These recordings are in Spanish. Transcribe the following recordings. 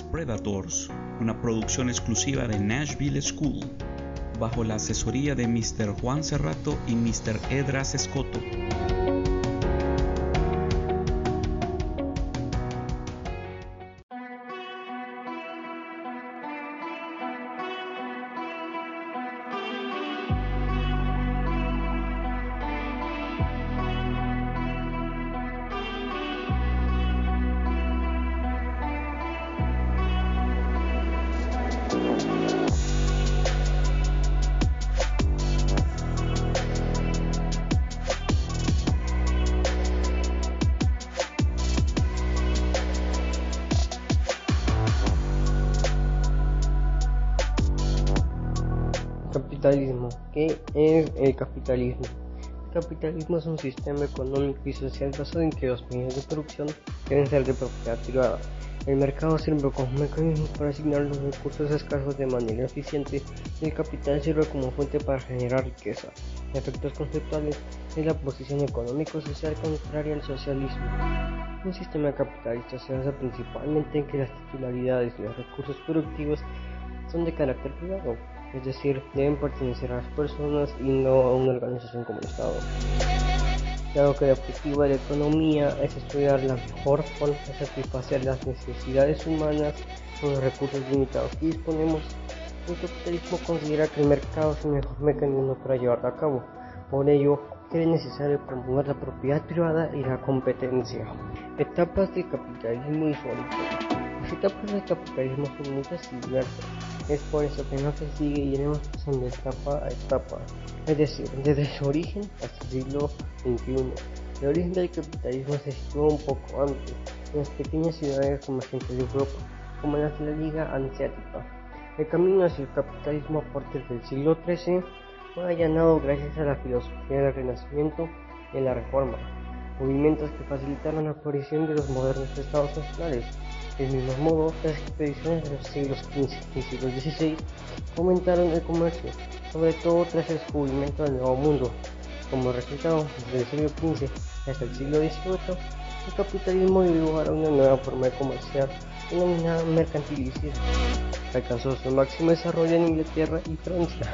Predators, una producción exclusiva de Nashville School, bajo la asesoría de Mr. Juan Cerrato y Mr. Edras Escoto. Capitalismo. ¿Qué es el capitalismo? El capitalismo es un sistema económico y social basado en que los medios de producción deben ser de propiedad privada. El mercado sirve como mecanismo para asignar los recursos escasos de manera eficiente y el capital sirve como fuente para generar riqueza. En efectos conceptuales es la posición económico-social contraria al socialismo. Un sistema capitalista se basa principalmente en que las titularidades y los recursos productivos son de carácter privado es decir, deben pertenecer a las personas y no a una organización como el Estado. Dado que el objetivo de la economía es estudiar la mejor forma de satisfacer las necesidades humanas con los recursos limitados que disponemos, el capitalismo considera que el mercado es el mejor mecanismo para llevarlo a cabo. Por ello, es necesario promover la propiedad privada y la competencia. Etapas del capitalismo y su. Las etapas del capitalismo son muchas y diversas es por eso que no se sigue y iremos pasando etapa a etapa, es decir, desde su origen hasta el siglo XXI. El origen del capitalismo se sitúa un poco antes, en las pequeñas ciudades comerciantes de Europa, como las de la Liga Hanseática. El camino hacia el capitalismo a partir del siglo XIII fue allanado gracias a la filosofía del Renacimiento y la Reforma, movimientos que facilitaron la aparición de los modernos estados nacionales del mismo modo, las expediciones de los siglos XV y XVI fomentaron el comercio, sobre todo tras el descubrimiento del Nuevo Mundo. Como resultado, desde el siglo XV hasta el siglo XVIII, el capitalismo dio lugar a una nueva forma de comerciar denominada mercantilicidad. Alcanzó su máximo desarrollo en Inglaterra y Francia,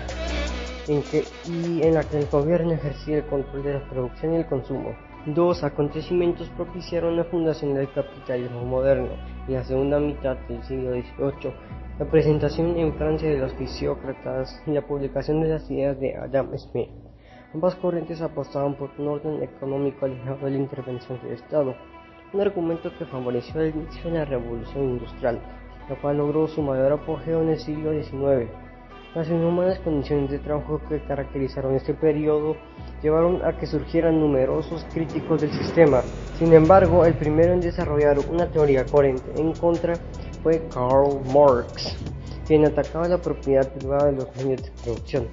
en que, y en la que el gobierno ejercía el control de la producción y el consumo. Dos acontecimientos propiciaron la fundación del capitalismo moderno y la segunda mitad del siglo XVIII, la presentación en Francia de los fisiócratas y la publicación de las ideas de Adam Smith. Ambas corrientes apostaban por un orden económico alejado de la intervención del Estado, un argumento que favoreció el inicio de la revolución industrial, la cual logró su mayor apogeo en el siglo XIX. Las inhumanas condiciones de trabajo que caracterizaron este periodo llevaron a que surgieran numerosos críticos del sistema. Sin embargo, el primero en desarrollar una teoría coherente en contra fue Karl Marx, quien atacaba la propiedad privada de los medios de producción.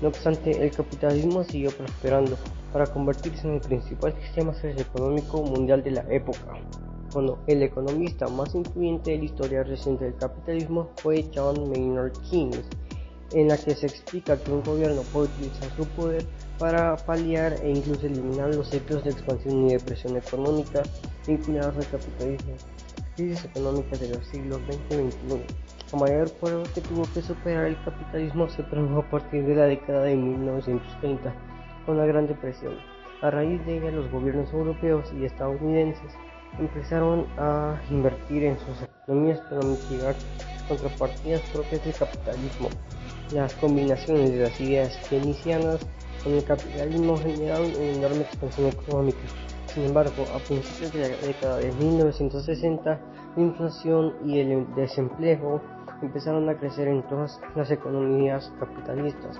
No obstante, el capitalismo siguió prosperando para convertirse en el principal sistema socioeconómico mundial de la época. Cuando el economista más influyente de la historia reciente del capitalismo fue John Maynard Keynes, en la que se explica que un gobierno puede utilizar su poder para paliar e incluso eliminar los ciclos de expansión y depresión económica vinculados al capitalismo. Crisis económicas de los siglos XX y XXI. La mayor prueba que tuvo que superar el capitalismo se produjo a partir de la década de 1930, con la Gran Depresión. A raíz de ella, los gobiernos europeos y estadounidenses empezaron a invertir en sus economías para mitigar contrapartidas propias del capitalismo. Las combinaciones de las ideas keynesianas con el capitalismo generaron una enorme expansión económica. Sin embargo, a principios de la década de 1960, la inflación y el desempleo empezaron a crecer en todas las economías capitalistas.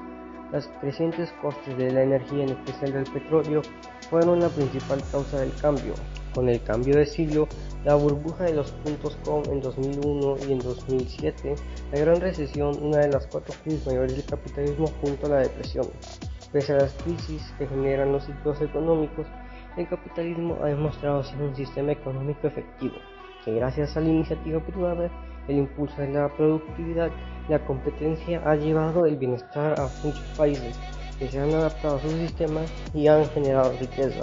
Los crecientes costes de la energía, en especial del petróleo, fueron la principal causa del cambio. Con el cambio de siglo, la burbuja de los puntos com en 2001 y en 2007, la gran recesión, una de las cuatro crisis mayores del capitalismo junto a la depresión. Pese a las crisis que generan los ciclos económicos, el capitalismo ha demostrado ser un sistema económico efectivo, que gracias a la iniciativa privada, el impulso de la productividad la competencia ha llevado el bienestar a muchos países que se han adaptado a su sistema y han generado riqueza.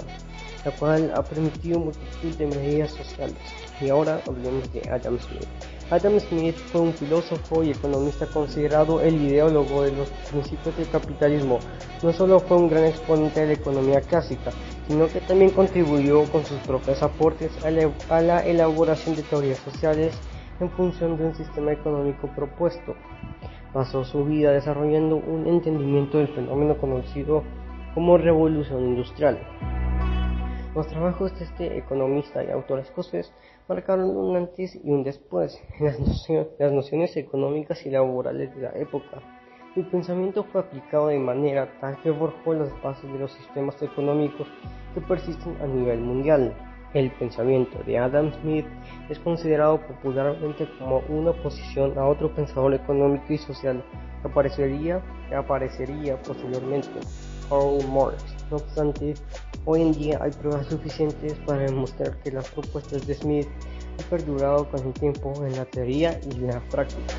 La cual ha permitido multitud de medidas sociales. Y ahora hablemos de Adam Smith. Adam Smith fue un filósofo y economista considerado el ideólogo de los principios del capitalismo. No solo fue un gran exponente de la economía clásica, sino que también contribuyó con sus propios aportes a la, elaboración de teorías sociales en función de un sistema económico propuesto. Pasó su vida desarrollando un entendimiento del fenómeno conocido como revolución industrial. Los trabajos de este economista y autor escocés marcaron un antes y un después en las, nociones, económicas y laborales de la época. Su pensamiento fue aplicado de manera tal que forjó las bases de los sistemas económicos que persisten a nivel mundial. El pensamiento de Adam Smith es considerado popularmente como una oposición a otro pensador económico y social que aparecería, que aparecería posteriormente, Karl Marx. No obstante, Hoy en día hay pruebas suficientes para demostrar que las propuestas de Smith han perdurado con el tiempo en la teoría y la práctica.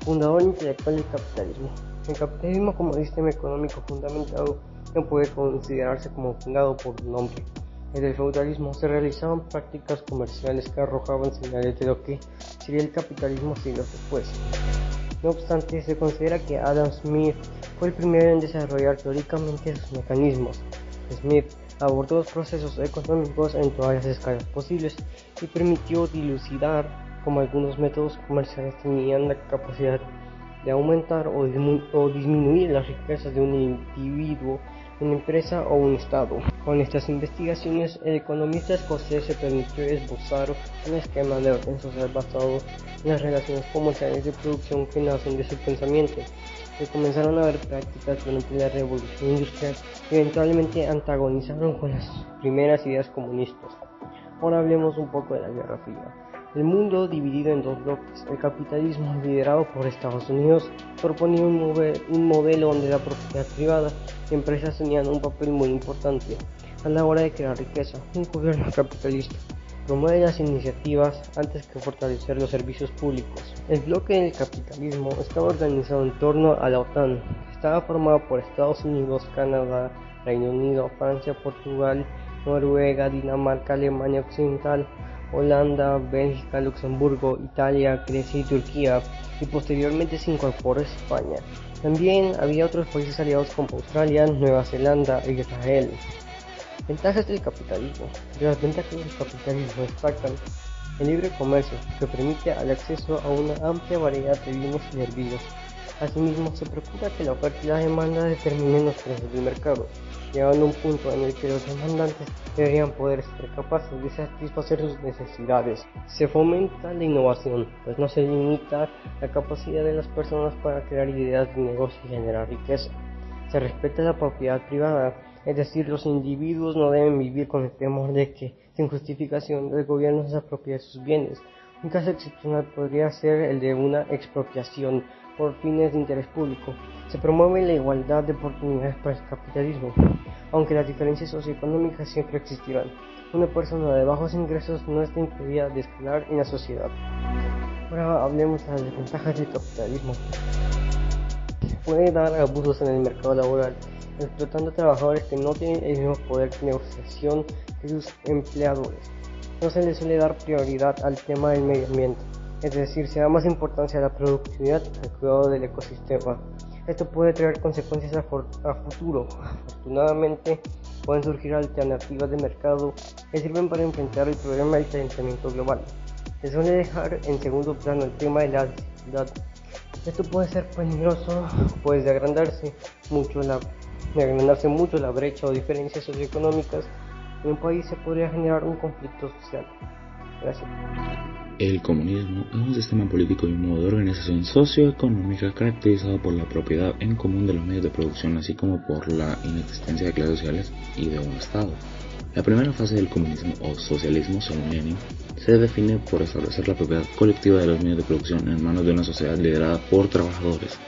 Fundador intelectual del capitalismo. El capitalismo como sistema económico fundamentado no puede considerarse como fundado por un hombre. En el feudalismo se realizaban prácticas comerciales que arrojaban señales de lo que sería el capitalismo siglos después. No obstante, se considera que Adam Smith fue el primero en desarrollar teóricamente sus mecanismos, Smith abordó los procesos económicos en todas las escalas posibles y permitió dilucidar cómo algunos métodos comerciales tenían la capacidad de aumentar o, disminuir las riquezas de un individuo, una empresa o un estado. Con estas investigaciones, el economista escocés se permitió esbozar un esquema de orden social basado en las relaciones comerciales de producción que nacen de su pensamiento que comenzaron a haber prácticas durante la revolución industrial que eventualmente antagonizaron con las primeras ideas comunistas. Ahora hablemos un poco de la Guerra Fría. El mundo dividido en dos bloques, el capitalismo liderado por Estados Unidos proponía un, un modelo donde la propiedad privada y empresas tenían un papel muy importante a la hora de crear riqueza, un gobierno capitalista promueve las iniciativas antes que fortalecer los servicios públicos. El bloque del capitalismo estaba organizado en torno a la OTAN. Estaba formado por Estados Unidos, Canadá, Reino Unido, Francia, Portugal, Noruega, Dinamarca, Alemania Occidental, Holanda, Bélgica, Luxemburgo, Italia, Grecia y Turquía, y posteriormente se incorporó España. También había otros países aliados como Australia, Nueva Zelanda e Israel. Ventajas del capitalismo. De las ventajas del capitalismo destacan el libre comercio, que permite el acceso a una amplia variedad de bienes y servicios. Asimismo, se procura que la oferta y la demanda determinen los precios del mercado, llegando a un punto en el que los demandantes deberían poder ser capaces de satisfacer sus necesidades. Se fomenta la innovación, pues no se limita la capacidad de las personas para crear ideas de negocio y generar riqueza. Se respeta la propiedad privada, es decir, los individuos no deben vivir con el temor de que, sin justificación, el gobierno se apropie sus bienes. Un caso excepcional podría ser el de una expropiación por fines de interés público. Se promueve la igualdad de oportunidades para el capitalismo, aunque las diferencias socioeconómicas siempre existirán. Una persona de bajos ingresos no está impedida de escalar en la sociedad. Ahora hablemos de las desventajas del capitalismo. Puede dar abusos en el mercado laboral explotando a trabajadores que no tienen el mismo poder de negociación que sus empleadores. No se les suele dar prioridad al tema del medio ambiente, es decir, se da más importancia a la productividad al cuidado del ecosistema. Esto puede traer consecuencias a, futuro. Afortunadamente, pueden surgir alternativas de mercado que sirven para enfrentar el problema del calentamiento global. Se suele dejar en segundo plano el tema de la desigualdad. Esto puede ser peligroso, pues de agrandarse mucho la de agrandarse mucho la brecha o diferencias socioeconómicas en un país se podría generar un conflicto social. Gracias. El comunismo es un sistema político y un modo de organización socioeconómica caracterizado por la propiedad en común de los medios de producción, así como por la inexistencia de clases sociales y de un Estado. La primera fase del comunismo o socialismo, según Lenin, se define por establecer la propiedad colectiva de los medios de producción en manos de una sociedad liderada por trabajadores,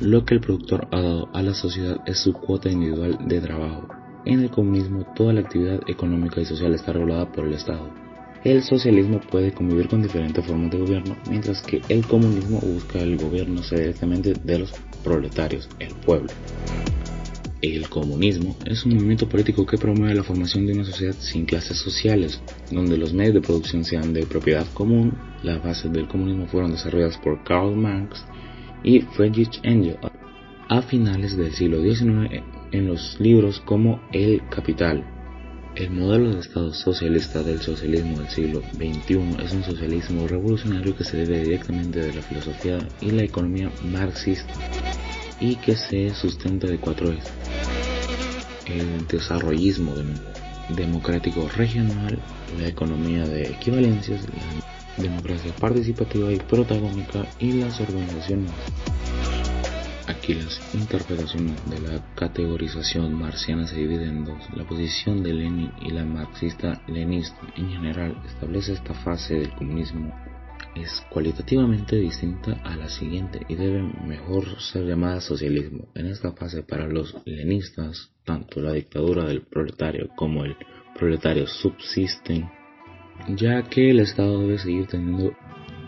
lo que el productor ha dado a la sociedad es su cuota individual de trabajo. En el comunismo toda la actividad económica y social está regulada por el Estado. El socialismo puede convivir con diferentes formas de gobierno, mientras que el comunismo busca el gobierno directamente de los proletarios, el pueblo. El comunismo es un movimiento político que promueve la formación de una sociedad sin clases sociales, donde los medios de producción sean de propiedad común. Las bases del comunismo fueron desarrolladas por Karl Marx y Friedrich Engels a finales del siglo XIX en los libros como El Capital. El modelo de Estado socialista del socialismo del siglo XXI es un socialismo revolucionario que se debe directamente de la filosofía y la economía marxista y que se sustenta de cuatro ejes. El desarrollismo democrático regional, la economía de equivalencias, la democracia participativa y protagónica y las organizaciones Aquí las interpretaciones de la categorización marciana se dividen en dos. La posición de Lenin y la marxista-leninista en general establece esta fase del comunismo es cualitativamente distinta a la siguiente y debe mejor ser llamada socialismo. En esta fase para los lenistas, tanto la dictadura del proletario como el proletario subsisten, ya que el Estado debe seguir teniendo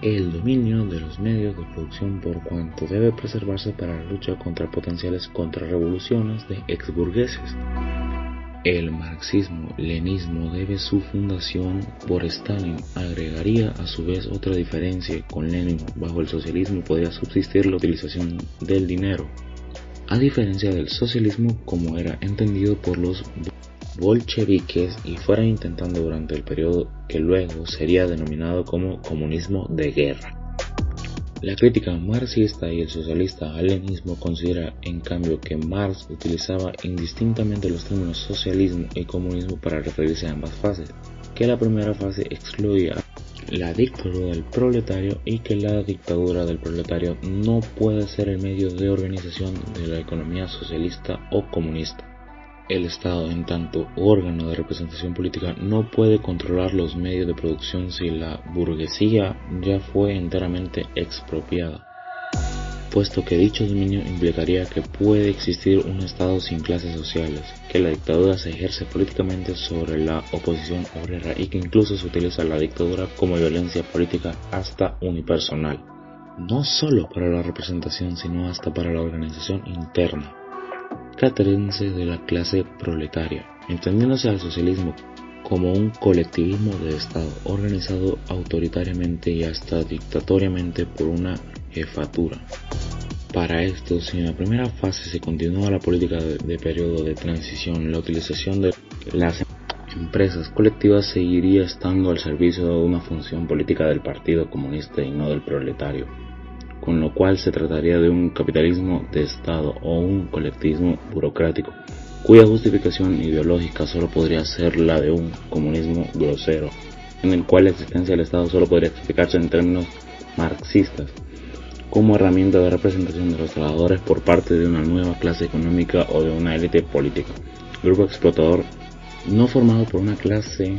el dominio de los medios de producción por cuanto debe preservarse para la lucha contra potenciales contrarrevoluciones de exburgueses. El marxismo-lenismo debe su fundación por Stalin. Agregaría a su vez otra diferencia con Lenin. Bajo el socialismo podía subsistir la utilización del dinero, a diferencia del socialismo como era entendido por los bolcheviques y fueran intentando durante el periodo que luego sería denominado como comunismo de guerra. La crítica marxista y el socialista al lenismo considera en cambio que Marx utilizaba indistintamente los términos socialismo y comunismo para referirse a ambas fases, que la primera fase excluía la dictadura del proletario y que la dictadura del proletario no puede ser el medio de organización de la economía socialista o comunista. El Estado, en tanto órgano de representación política, no puede controlar los medios de producción si la burguesía ya fue enteramente expropiada, puesto que dicho dominio implicaría que puede existir un Estado sin clases sociales, que la dictadura se ejerce políticamente sobre la oposición obrera y que incluso se utiliza la dictadura como violencia política hasta unipersonal, no solo para la representación, sino hasta para la organización interna caterense de la clase proletaria, entendiéndose al socialismo como un colectivismo de Estado organizado autoritariamente y hasta dictatoriamente por una jefatura. Para esto, si en la primera fase se continúa la política de, de periodo de transición, la utilización de las empresas colectivas seguiría estando al servicio de una función política del Partido Comunista y no del proletario con lo cual se trataría de un capitalismo de Estado o un colectivismo burocrático, cuya justificación ideológica solo podría ser la de un comunismo grosero, en el cual la existencia del Estado solo podría explicarse en términos marxistas, como herramienta de representación de los trabajadores por parte de una nueva clase económica o de una élite política, grupo explotador no formado por una clase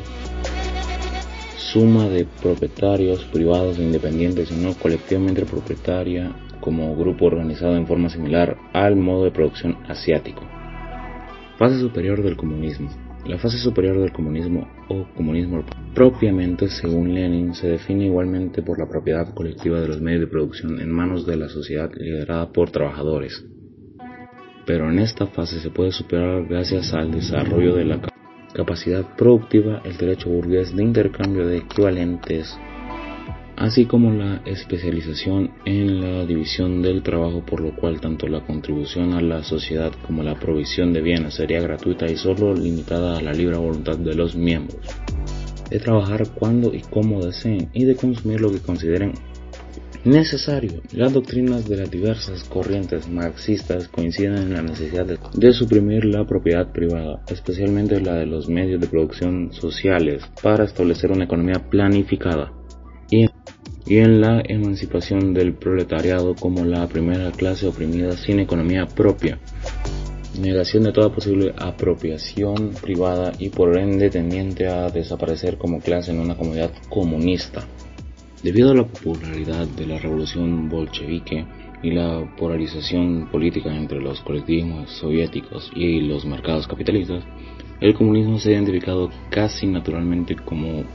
suma de propietarios privados e independientes, sino colectivamente propietaria como grupo organizado en forma similar al modo de producción asiático. Fase superior del comunismo. La fase superior del comunismo o comunismo propiamente, según Lenin, se define igualmente por la propiedad colectiva de los medios de producción en manos de la sociedad liderada por trabajadores. Pero en esta fase se puede superar gracias al desarrollo de la capacidad productiva, el derecho burgués de intercambio de equivalentes, así como la especialización en la división del trabajo, por lo cual tanto la contribución a la sociedad como la provisión de bienes sería gratuita y solo limitada a la libre voluntad de los miembros, de trabajar cuando y como deseen y de consumir lo que consideren necesario. Las doctrinas de las diversas corrientes marxistas coinciden en la necesidad de, suprimir la propiedad privada, especialmente la de los medios de producción sociales, para establecer una economía planificada. Y en la emancipación del proletariado como la primera clase oprimida sin economía propia. Negación de toda posible apropiación privada y por ende tendiente a desaparecer como clase en una comunidad comunista. Debido a la popularidad de la revolución bolchevique y la polarización política entre los colectivismos soviéticos y los mercados capitalistas, el comunismo se ha identificado casi naturalmente como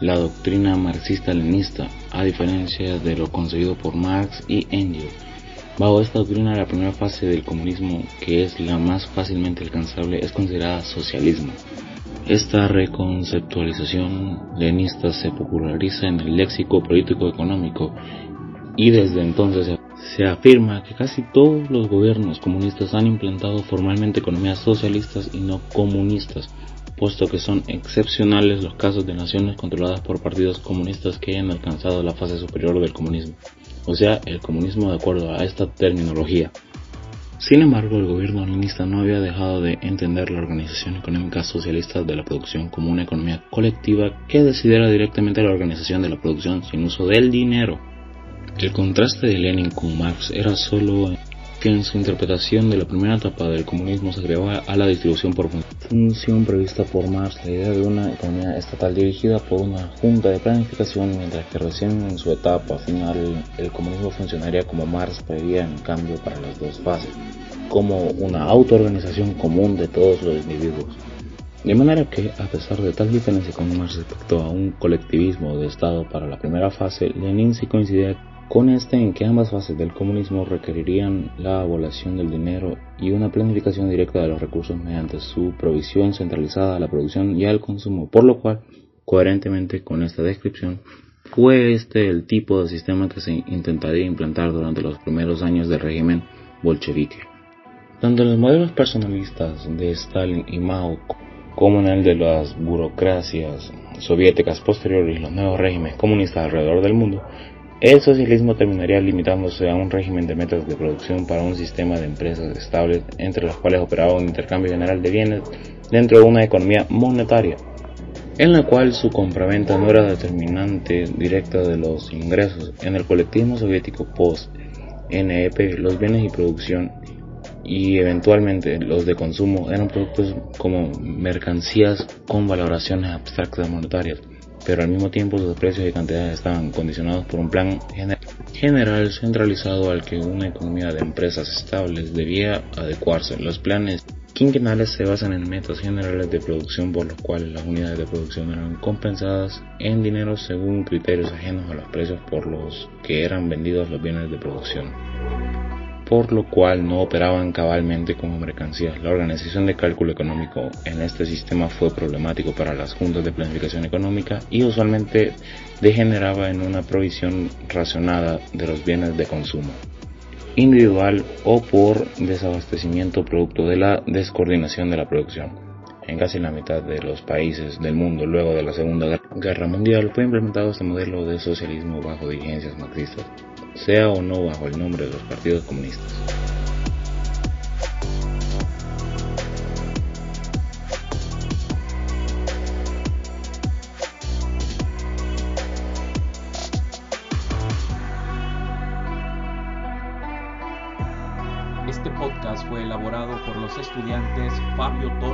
la doctrina marxista-leninista, a diferencia de lo concebido por Marx y Engels. Bajo esta doctrina, la primera fase del comunismo, que es la más fácilmente alcanzable, es considerada socialismo. Esta reconceptualización lenista se populariza en el léxico político económico y desde entonces se afirma que casi todos los gobiernos comunistas han implantado formalmente economías socialistas y no comunistas, puesto que son excepcionales los casos de naciones controladas por partidos comunistas que hayan alcanzado la fase superior del comunismo o sea, el comunismo de acuerdo a esta terminología. Sin embargo, el gobierno leninista no había dejado de entender la organización económica socialista de la producción como una economía colectiva que decidiera directamente la organización de la producción sin uso del dinero. El contraste de Lenin con Marx era solo en su interpretación de la primera etapa del comunismo se agregaba a la distribución por función prevista por Marx la idea de una economía estatal dirigida por una junta de planificación, mientras que recién en su etapa final el comunismo funcionaría como Marx preveía en cambio para las dos fases, como una autoorganización común de todos los individuos. De manera que, a pesar de tal diferencia con Marx respecto a un colectivismo de Estado para la primera fase, Lenin sí coincidía con este en que ambas fases del comunismo requerirían la abolición del dinero y una planificación directa de los recursos mediante su provisión centralizada a la producción y al consumo, por lo cual, coherentemente con esta descripción, fue este el tipo de sistema que se intentaría implantar durante los primeros años del régimen bolchevique. Tanto en los modelos personalistas de Stalin y Mao como en el de las burocracias soviéticas posteriores y los nuevos regímenes comunistas alrededor del mundo, el socialismo terminaría limitándose a un régimen de metas de producción para un sistema de empresas estables entre las cuales operaba un intercambio general de bienes dentro de una economía monetaria, en la cual su compraventa no era determinante directa de los ingresos. En el colectivismo soviético post-NEP, los bienes y producción y eventualmente los de consumo eran productos como mercancías con valoraciones abstractas monetarias pero al mismo tiempo sus precios y cantidades estaban condicionados por un plan general centralizado al que una economía de empresas estables debía adecuarse. Los planes quinquenales se basan en metas generales de producción por los cuales las unidades de producción eran compensadas en dinero según criterios ajenos a los precios por los que eran vendidos los bienes de producción por lo cual no operaban cabalmente como mercancías. La organización de cálculo económico en este sistema fue problemático para las juntas de planificación económica y usualmente degeneraba en una provisión racionada de los bienes de consumo individual o por desabastecimiento producto de la descoordinación de la producción. En casi la mitad de los países del mundo luego de la Segunda Guerra Mundial fue implementado este modelo de socialismo bajo dirigencias marxistas sea o no bajo el nombre de los partidos comunistas. Este podcast fue elaborado por los estudiantes Fabio Torres